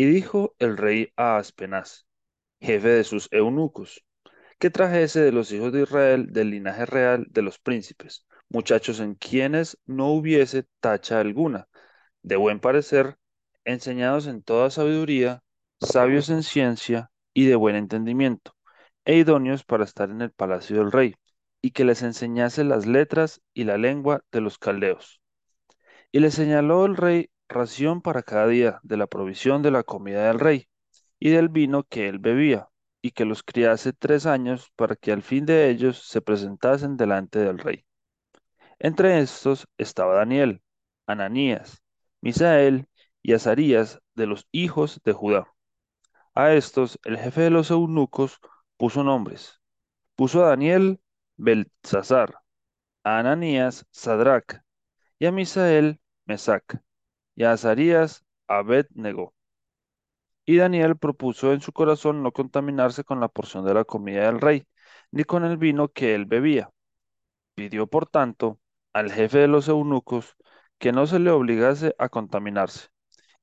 Y dijo el rey a Aspenaz, jefe de sus eunucos, que trajese de los hijos de Israel del linaje real de los príncipes, muchachos en quienes no hubiese tacha alguna, de buen parecer, enseñados en toda sabiduría, sabios en ciencia y de buen entendimiento, e idóneos para estar en el palacio del rey, y que les enseñase las letras y la lengua de los caldeos. Y le señaló el rey ración para cada día de la provisión de la comida del rey y del vino que él bebía, y que los criase tres años para que al fin de ellos se presentasen delante del rey. Entre estos estaba Daniel, Ananías, Misael y Azarías de los hijos de Judá. A estos el jefe de los eunucos puso nombres. Puso a Daniel Belsasar, a Ananías Sadrach, y a Misael Mesac, y a Azarías Abed-Nego. Y Daniel propuso en su corazón no contaminarse con la porción de la comida del rey, ni con el vino que él bebía. Pidió, por tanto, al jefe de los eunucos que no se le obligase a contaminarse.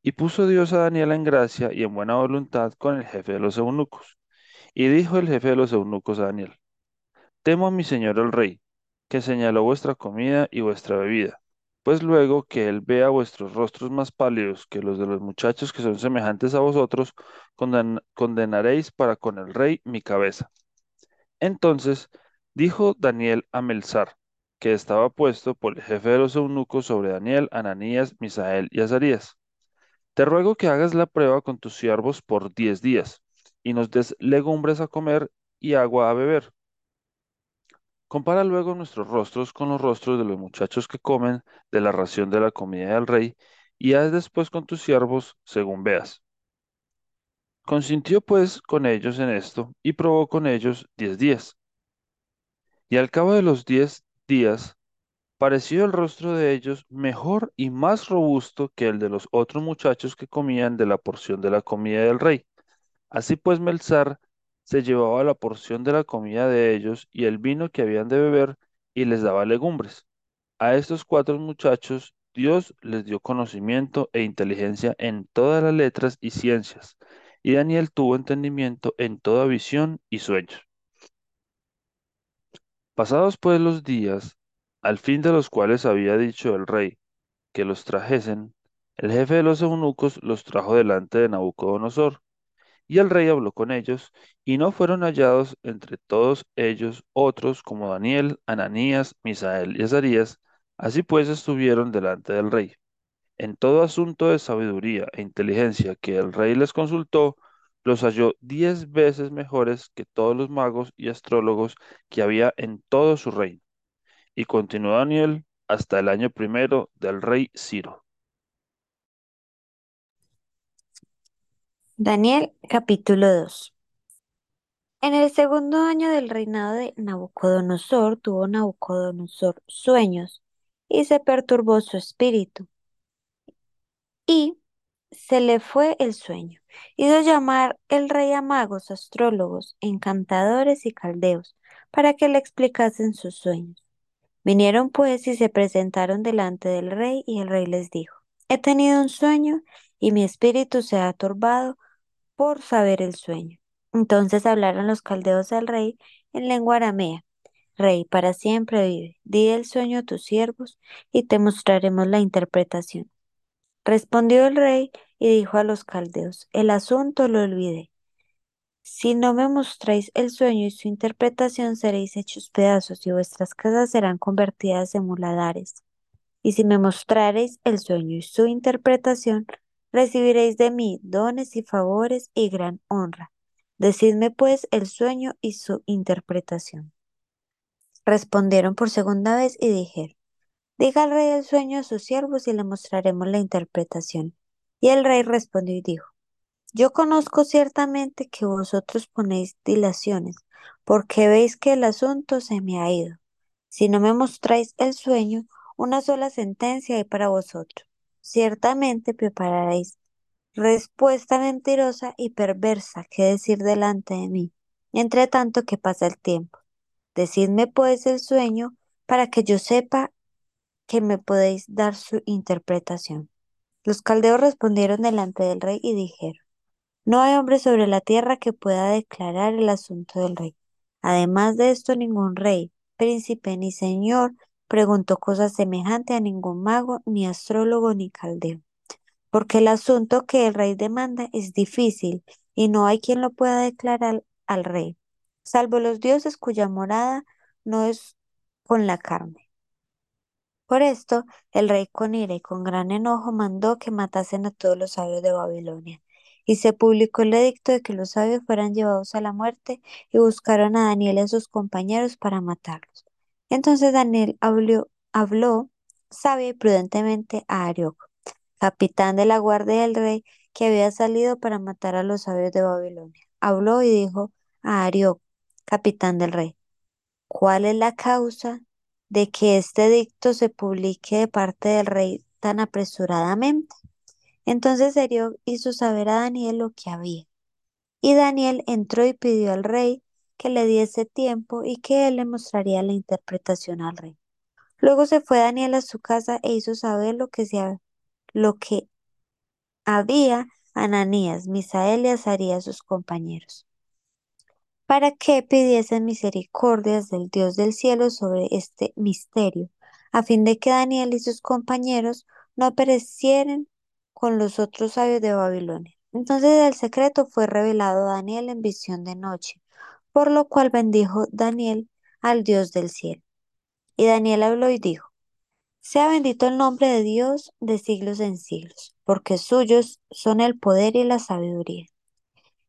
Y puso Dios a Daniel en gracia y en buena voluntad con el jefe de los eunucos. Y dijo el jefe de los eunucos a Daniel, Temo a mi señor el rey, que señaló vuestra comida y vuestra bebida pues luego que él vea vuestros rostros más pálidos que los de los muchachos que son semejantes a vosotros, condenaréis para con el rey mi cabeza. Entonces dijo Daniel a Melzar, que estaba puesto por el jefe de los eunucos sobre Daniel, Ananías, Misael y Azarías. Te ruego que hagas la prueba con tus siervos por diez días, y nos des legumbres a comer y agua a beber Compara luego nuestros rostros con los rostros de los muchachos que comen de la ración de la comida del rey, y haz después con tus siervos según veas. Consintió pues con ellos en esto, y probó con ellos diez días. Y al cabo de los diez días, pareció el rostro de ellos mejor y más robusto que el de los otros muchachos que comían de la porción de la comida del rey. Así pues Melzar se llevaba la porción de la comida de ellos y el vino que habían de beber y les daba legumbres. A estos cuatro muchachos Dios les dio conocimiento e inteligencia en todas las letras y ciencias, y Daniel tuvo entendimiento en toda visión y sueños. Pasados pues los días, al fin de los cuales había dicho el rey que los trajesen, el jefe de los eunucos los trajo delante de Nabucodonosor, y el rey habló con ellos, y no fueron hallados entre todos ellos otros como Daniel, Ananías, Misael y Azarías, así pues estuvieron delante del rey. En todo asunto de sabiduría e inteligencia que el rey les consultó, los halló diez veces mejores que todos los magos y astrólogos que había en todo su reino. Y continuó Daniel hasta el año primero del rey Ciro. Daniel capítulo 2 En el segundo año del reinado de Nabucodonosor tuvo Nabucodonosor sueños y se perturbó su espíritu y se le fue el sueño. Hizo llamar el rey a magos, astrólogos, encantadores y caldeos para que le explicasen sus sueños. Vinieron pues y se presentaron delante del rey y el rey les dijo, he tenido un sueño y mi espíritu se ha turbado por saber el sueño. Entonces hablaron los caldeos al rey en lengua aramea. Rey, para siempre vive. Di el sueño a tus siervos y te mostraremos la interpretación. Respondió el rey y dijo a los caldeos, el asunto lo olvidé. Si no me mostráis el sueño y su interpretación, seréis hechos pedazos y vuestras casas serán convertidas en muladares. Y si me mostrareis el sueño y su interpretación, recibiréis de mí dones y favores y gran honra. Decidme pues el sueño y su interpretación. Respondieron por segunda vez y dijeron, diga al rey el sueño a sus siervos y le mostraremos la interpretación. Y el rey respondió y dijo, Yo conozco ciertamente que vosotros ponéis dilaciones, porque veis que el asunto se me ha ido. Si no me mostráis el sueño, una sola sentencia hay para vosotros. Ciertamente prepararéis respuesta mentirosa y perversa que decir delante de mí, entre tanto que pasa el tiempo. Decidme pues el sueño para que yo sepa que me podéis dar su interpretación. Los caldeos respondieron delante del rey y dijeron, no hay hombre sobre la tierra que pueda declarar el asunto del rey. Además de esto, ningún rey, príncipe ni señor preguntó cosa semejante a ningún mago, ni astrólogo, ni caldeo. Porque el asunto que el rey demanda es difícil y no hay quien lo pueda declarar al rey, salvo los dioses cuya morada no es con la carne. Por esto, el rey con ira y con gran enojo mandó que matasen a todos los sabios de Babilonia. Y se publicó el edicto de que los sabios fueran llevados a la muerte y buscaron a Daniel y a sus compañeros para matarlos. Entonces Daniel habló, habló sabia y prudentemente a Arioc, capitán de la guardia del rey, que había salido para matar a los sabios de Babilonia. Habló y dijo a Arioc, capitán del rey, ¿cuál es la causa de que este edicto se publique de parte del rey tan apresuradamente? Entonces Arioc hizo saber a Daniel lo que había. Y Daniel entró y pidió al rey que le diese tiempo y que él le mostraría la interpretación al rey. Luego se fue Daniel a su casa e hizo saber lo que, se, lo que había Ananías, Misael y Azarías sus compañeros, para que pidiesen misericordias del Dios del cielo sobre este misterio, a fin de que Daniel y sus compañeros no perecieren con los otros sabios de Babilonia. Entonces el secreto fue revelado a Daniel en visión de noche, por lo cual bendijo Daniel al Dios del cielo. Y Daniel habló y dijo, sea bendito el nombre de Dios de siglos en siglos, porque suyos son el poder y la sabiduría.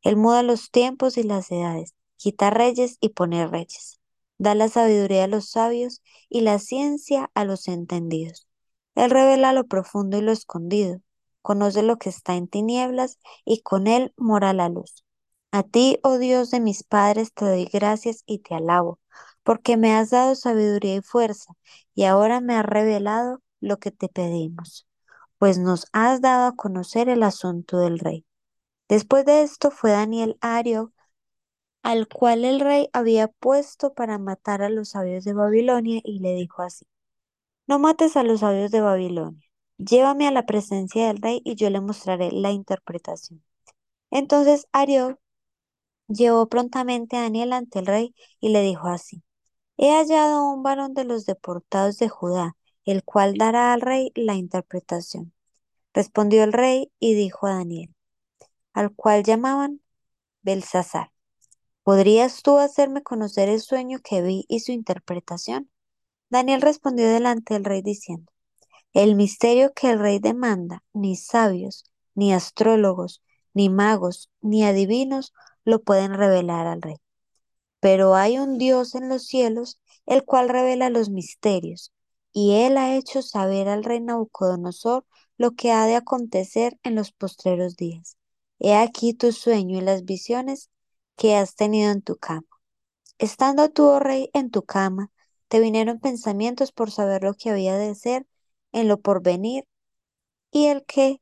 Él muda los tiempos y las edades, quita reyes y pone reyes, da la sabiduría a los sabios y la ciencia a los entendidos. Él revela lo profundo y lo escondido, conoce lo que está en tinieblas y con él mora la luz. A ti, oh Dios de mis padres, te doy gracias y te alabo, porque me has dado sabiduría y fuerza, y ahora me has revelado lo que te pedimos, pues nos has dado a conocer el asunto del rey. Después de esto fue Daniel a Arioc, al cual el rey había puesto para matar a los sabios de Babilonia, y le dijo así, no mates a los sabios de Babilonia, llévame a la presencia del rey y yo le mostraré la interpretación. Entonces Arioc llevó prontamente a Daniel ante el rey y le dijo así, He hallado un varón de los deportados de Judá, el cual dará al rey la interpretación. Respondió el rey y dijo a Daniel, al cual llamaban Belsasar, ¿podrías tú hacerme conocer el sueño que vi y su interpretación? Daniel respondió delante del rey diciendo, el misterio que el rey demanda, ni sabios, ni astrólogos, ni magos, ni adivinos lo pueden revelar al rey. Pero hay un Dios en los cielos, el cual revela los misterios, y él ha hecho saber al rey Nabucodonosor lo que ha de acontecer en los postreros días. He aquí tu sueño y las visiones que has tenido en tu cama. Estando tú, oh rey, en tu cama, te vinieron pensamientos por saber lo que había de ser en lo porvenir, y el que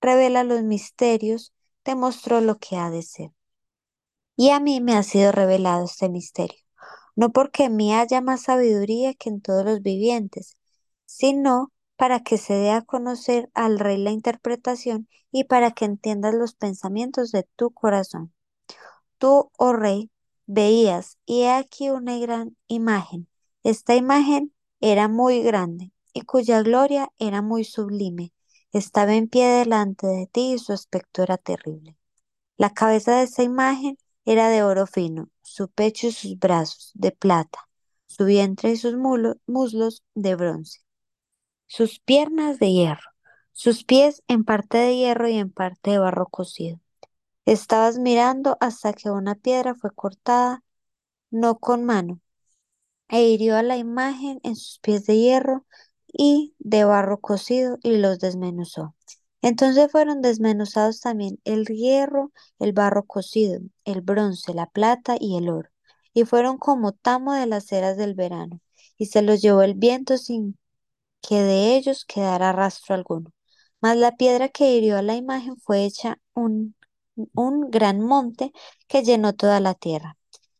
revela los misterios te mostró lo que ha de ser. Y a mí me ha sido revelado este misterio, no porque en mí haya más sabiduría que en todos los vivientes, sino para que se dé a conocer al rey la interpretación y para que entiendas los pensamientos de tu corazón. Tú, oh rey, veías, y he aquí una gran imagen. Esta imagen era muy grande y cuya gloria era muy sublime. Estaba en pie delante de ti y su aspecto era terrible. La cabeza de esa imagen era de oro fino, su pecho y sus brazos de plata, su vientre y sus muslos de bronce, sus piernas de hierro, sus pies en parte de hierro y en parte de barro cocido. Estabas mirando hasta que una piedra fue cortada, no con mano, e hirió a la imagen en sus pies de hierro y de barro cocido y los desmenuzó. Entonces fueron desmenuzados también el hierro, el barro cocido, el bronce, la plata y el oro, y fueron como tamo de las eras del verano, y se los llevó el viento sin que de ellos quedara rastro alguno. Mas la piedra que hirió a la imagen fue hecha un, un gran monte que llenó toda la tierra.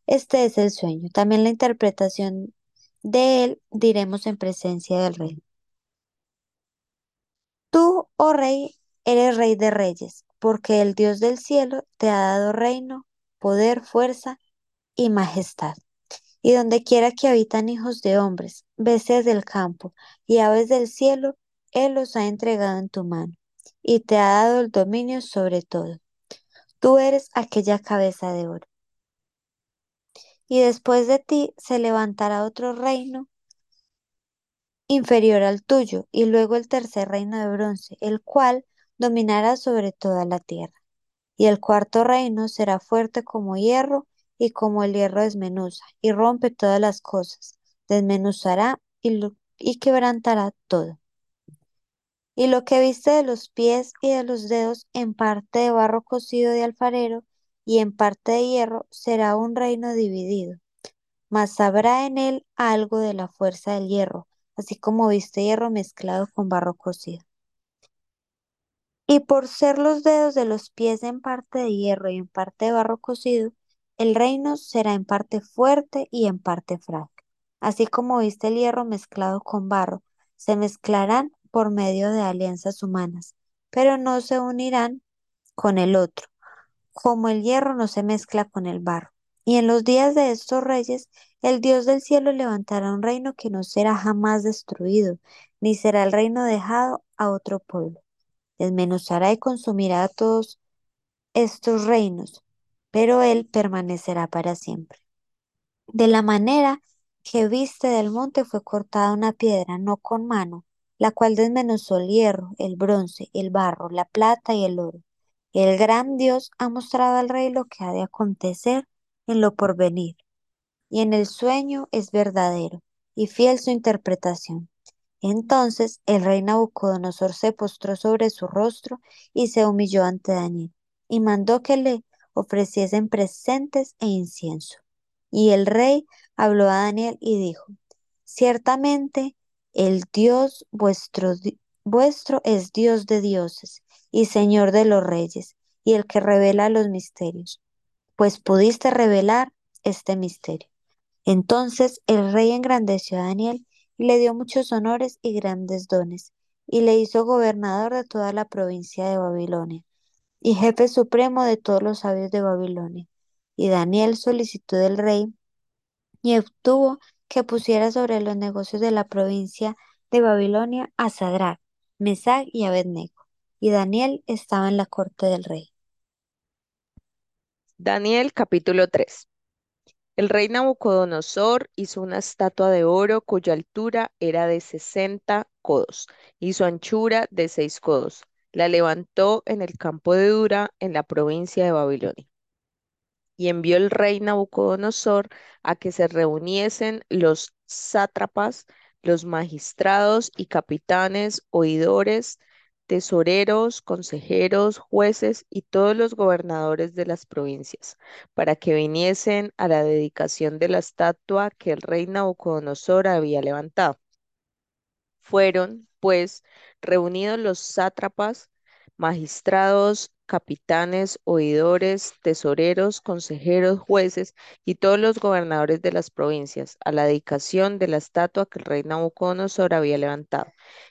Este es el sueño. También la interpretación de él diremos en presencia del rey. Tú, oh rey, eres rey de reyes, porque el Dios del cielo te ha dado reino, poder, fuerza y majestad. Y donde quiera que habitan hijos de hombres, bestias del campo y aves del cielo, Él los ha entregado en tu mano, y te ha dado el dominio sobre todo. Tú eres aquella cabeza de oro. Y después de ti se levantará otro reino inferior al tuyo, y luego el tercer reino de bronce, el cual dominará sobre toda la tierra. Y el cuarto reino será fuerte como hierro, y como el hierro desmenuza, y rompe todas las cosas, desmenuzará y, y quebrantará todo. Y lo que viste de los pies y de los dedos, en parte de barro cocido de alfarero, y en parte de hierro, será un reino dividido. Mas habrá en él algo de la fuerza del hierro, así como viste hierro mezclado con barro cocido. Y por ser los dedos de los pies en parte de hierro y en parte de barro cocido, el reino será en parte fuerte y en parte frágil. Así como viste el hierro mezclado con barro, se mezclarán por medio de alianzas humanas, pero no se unirán con el otro, como el hierro no se mezcla con el barro. Y en los días de estos reyes, el Dios del cielo levantará un reino que no será jamás destruido, ni será el reino dejado a otro pueblo. Desmenuzará y consumirá a todos estos reinos, pero él permanecerá para siempre. De la manera que viste del monte fue cortada una piedra, no con mano, la cual desmenuzó el hierro, el bronce, el barro, la plata y el oro. El gran Dios ha mostrado al rey lo que ha de acontecer en lo porvenir, y en el sueño es verdadero y fiel su interpretación. Entonces el rey Nabucodonosor se postró sobre su rostro y se humilló ante Daniel, y mandó que le ofreciesen presentes e incienso. Y el rey habló a Daniel y dijo, Ciertamente el Dios vuestro, vuestro es Dios de dioses y Señor de los reyes, y el que revela los misterios, pues pudiste revelar este misterio. Entonces el rey engrandeció a Daniel y le dio muchos honores y grandes dones, y le hizo gobernador de toda la provincia de Babilonia, y jefe supremo de todos los sabios de Babilonia. Y Daniel solicitó del rey y obtuvo que pusiera sobre los negocios de la provincia de Babilonia a Sadrach, Mesach y Abednego. Y Daniel estaba en la corte del rey. Daniel capítulo 3. El rey Nabucodonosor hizo una estatua de oro cuya altura era de 60 codos y su anchura de 6 codos. La levantó en el campo de Dura, en la provincia de Babilonia. Y envió el rey Nabucodonosor a que se reuniesen los sátrapas, los magistrados y capitanes, oidores, tesoreros, consejeros, jueces y todos los gobernadores de las provincias, para que viniesen a la dedicación de la estatua que el rey Nabucodonosor había levantado. Fueron, pues, reunidos los sátrapas, magistrados, capitanes, oidores, tesoreros, consejeros, jueces y todos los gobernadores de las provincias a la dedicación de la estatua que el rey Nabucodonosor había levantado,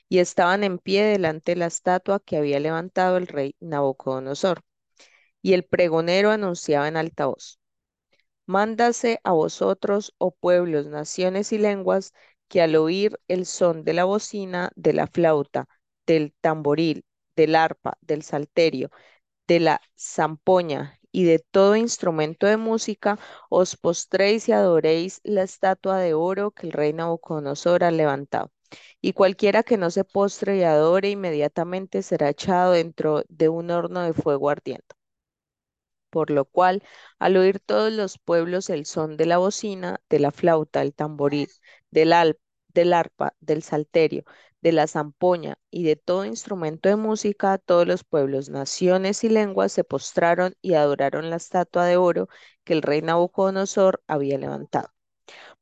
y estaban en pie delante de la estatua que había levantado el rey Nabucodonosor. Y el pregonero anunciaba en alta voz, Mándase a vosotros, oh pueblos, naciones y lenguas, que al oír el son de la bocina, de la flauta, del tamboril, del arpa, del salterio, de la zampoña y de todo instrumento de música, os postréis y adoréis la estatua de oro que el rey Nabucodonosor ha levantado. Y cualquiera que no se postre y adore inmediatamente será echado dentro de un horno de fuego ardiente. Por lo cual, al oír todos los pueblos el son de la bocina, de la flauta, el tamboril, del, del arpa, del salterio, de la zampoña y de todo instrumento de música, todos los pueblos, naciones y lenguas se postraron y adoraron la estatua de oro que el rey Nabucodonosor había levantado.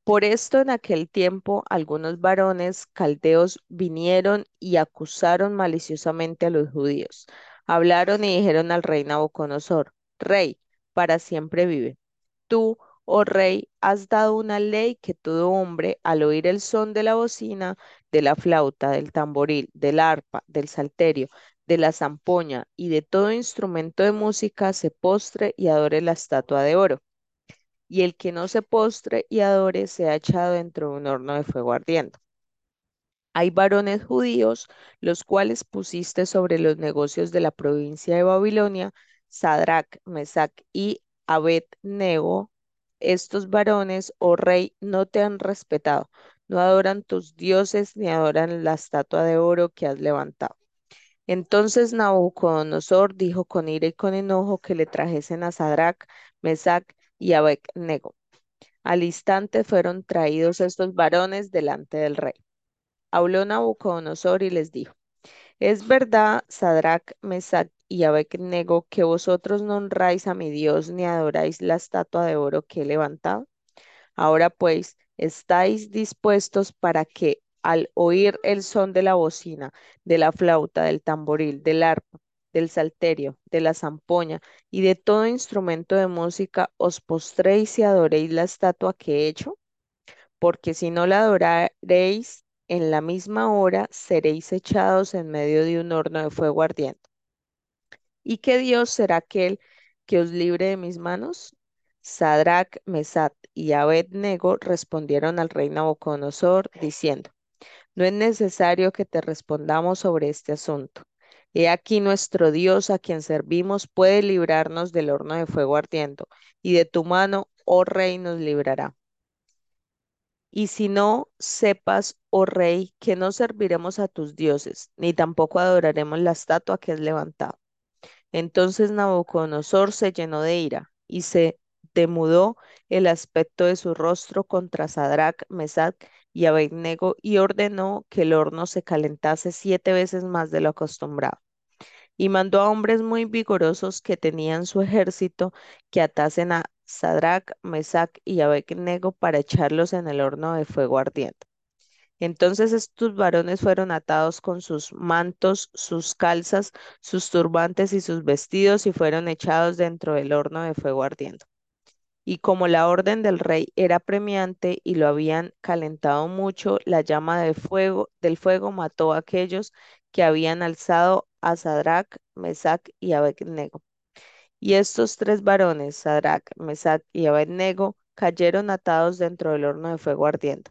Por esto en aquel tiempo algunos varones caldeos vinieron y acusaron maliciosamente a los judíos. Hablaron y dijeron al rey Nabucodonosor, Rey, para siempre vive. Tú, oh rey, has dado una ley que todo hombre, al oír el son de la bocina, de la flauta, del tamboril, del arpa, del salterio, de la zampoña y de todo instrumento de música, se postre y adore la estatua de oro y el que no se postre y adore sea echado dentro de un horno de fuego ardiendo. Hay varones judíos, los cuales pusiste sobre los negocios de la provincia de Babilonia, Sadrach, Mesach y Abed-Nego. Estos varones, oh rey, no te han respetado, no adoran tus dioses ni adoran la estatua de oro que has levantado. Entonces Nabucodonosor dijo con ira y con enojo que le trajesen a Sadrach, Mesach y Abed-Nego. Al instante fueron traídos estos varones delante del rey. Habló Nabucodonosor y les dijo, ¿es verdad, Sadrach, Mesach y Abed-Nego, que vosotros no honráis a mi Dios ni adoráis la estatua de oro que he levantado? Ahora pues, ¿estáis dispuestos para que al oír el son de la bocina, de la flauta, del tamboril, del arpa, del salterio, de la zampoña y de todo instrumento de música, os postréis y adoréis la estatua que he hecho? Porque si no la adoraréis, en la misma hora seréis echados en medio de un horno de fuego ardiente. ¿Y qué Dios será aquel que os libre de mis manos? Sadrach, Mesat y Abed-Nego respondieron al rey Nabucodonosor diciendo, no es necesario que te respondamos sobre este asunto. He aquí nuestro Dios a quien servimos puede librarnos del horno de fuego ardiendo, y de tu mano, oh rey, nos librará. Y si no, sepas, oh rey, que no serviremos a tus dioses, ni tampoco adoraremos la estatua que has levantado. Entonces Nabucodonosor se llenó de ira y se demudó el aspecto de su rostro contra Sadrach, Mesach y Abednego y ordenó que el horno se calentase siete veces más de lo acostumbrado. Y mandó a hombres muy vigorosos que tenían su ejército que atasen a Sadrach, Mesach y Abednego para echarlos en el horno de fuego ardiente. Entonces estos varones fueron atados con sus mantos, sus calzas, sus turbantes y sus vestidos y fueron echados dentro del horno de fuego ardiente. Y como la orden del rey era premiante y lo habían calentado mucho, la llama de fuego, del fuego mató a aquellos que habían alzado a Sadrach, Mesach y Abednego. Y estos tres varones, Sadrach, Mesach y Abednego, cayeron atados dentro del horno de fuego ardiendo.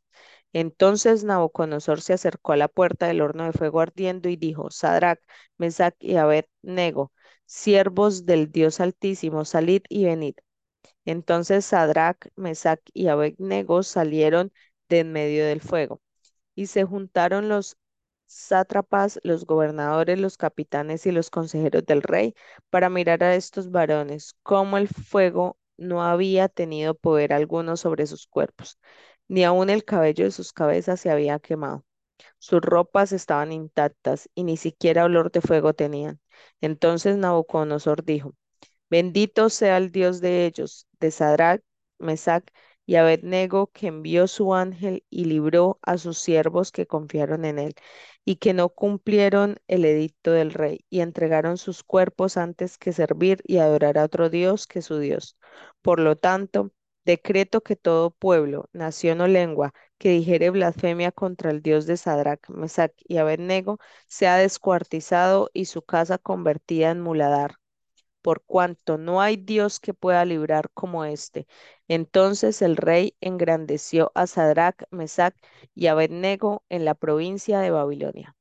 Entonces Nabucodonosor se acercó a la puerta del horno de fuego ardiendo y dijo, Sadrach, Mesach y Abed-Nego, siervos del Dios Altísimo, salid y venid. Entonces Sadrach, Mesach y Abed-Nego salieron de en medio del fuego. Y se juntaron los sátrapas, los gobernadores, los capitanes y los consejeros del rey para mirar a estos varones, como el fuego no había tenido poder alguno sobre sus cuerpos, ni aun el cabello de sus cabezas se había quemado. Sus ropas estaban intactas y ni siquiera olor de fuego tenían. Entonces Nabucodonosor dijo, Bendito sea el Dios de ellos, de Sadrach, Mesach y Abednego que envió su ángel y libró a sus siervos que confiaron en él y que no cumplieron el edicto del rey y entregaron sus cuerpos antes que servir y adorar a otro Dios que su Dios. Por lo tanto, decreto que todo pueblo, nación o lengua que dijere blasfemia contra el Dios de Sadrach, Mesach y Abednego sea descuartizado y su casa convertida en muladar por cuanto no hay Dios que pueda librar como éste. Entonces el rey engrandeció a Sadrach, Mesach y Abednego en la provincia de Babilonia.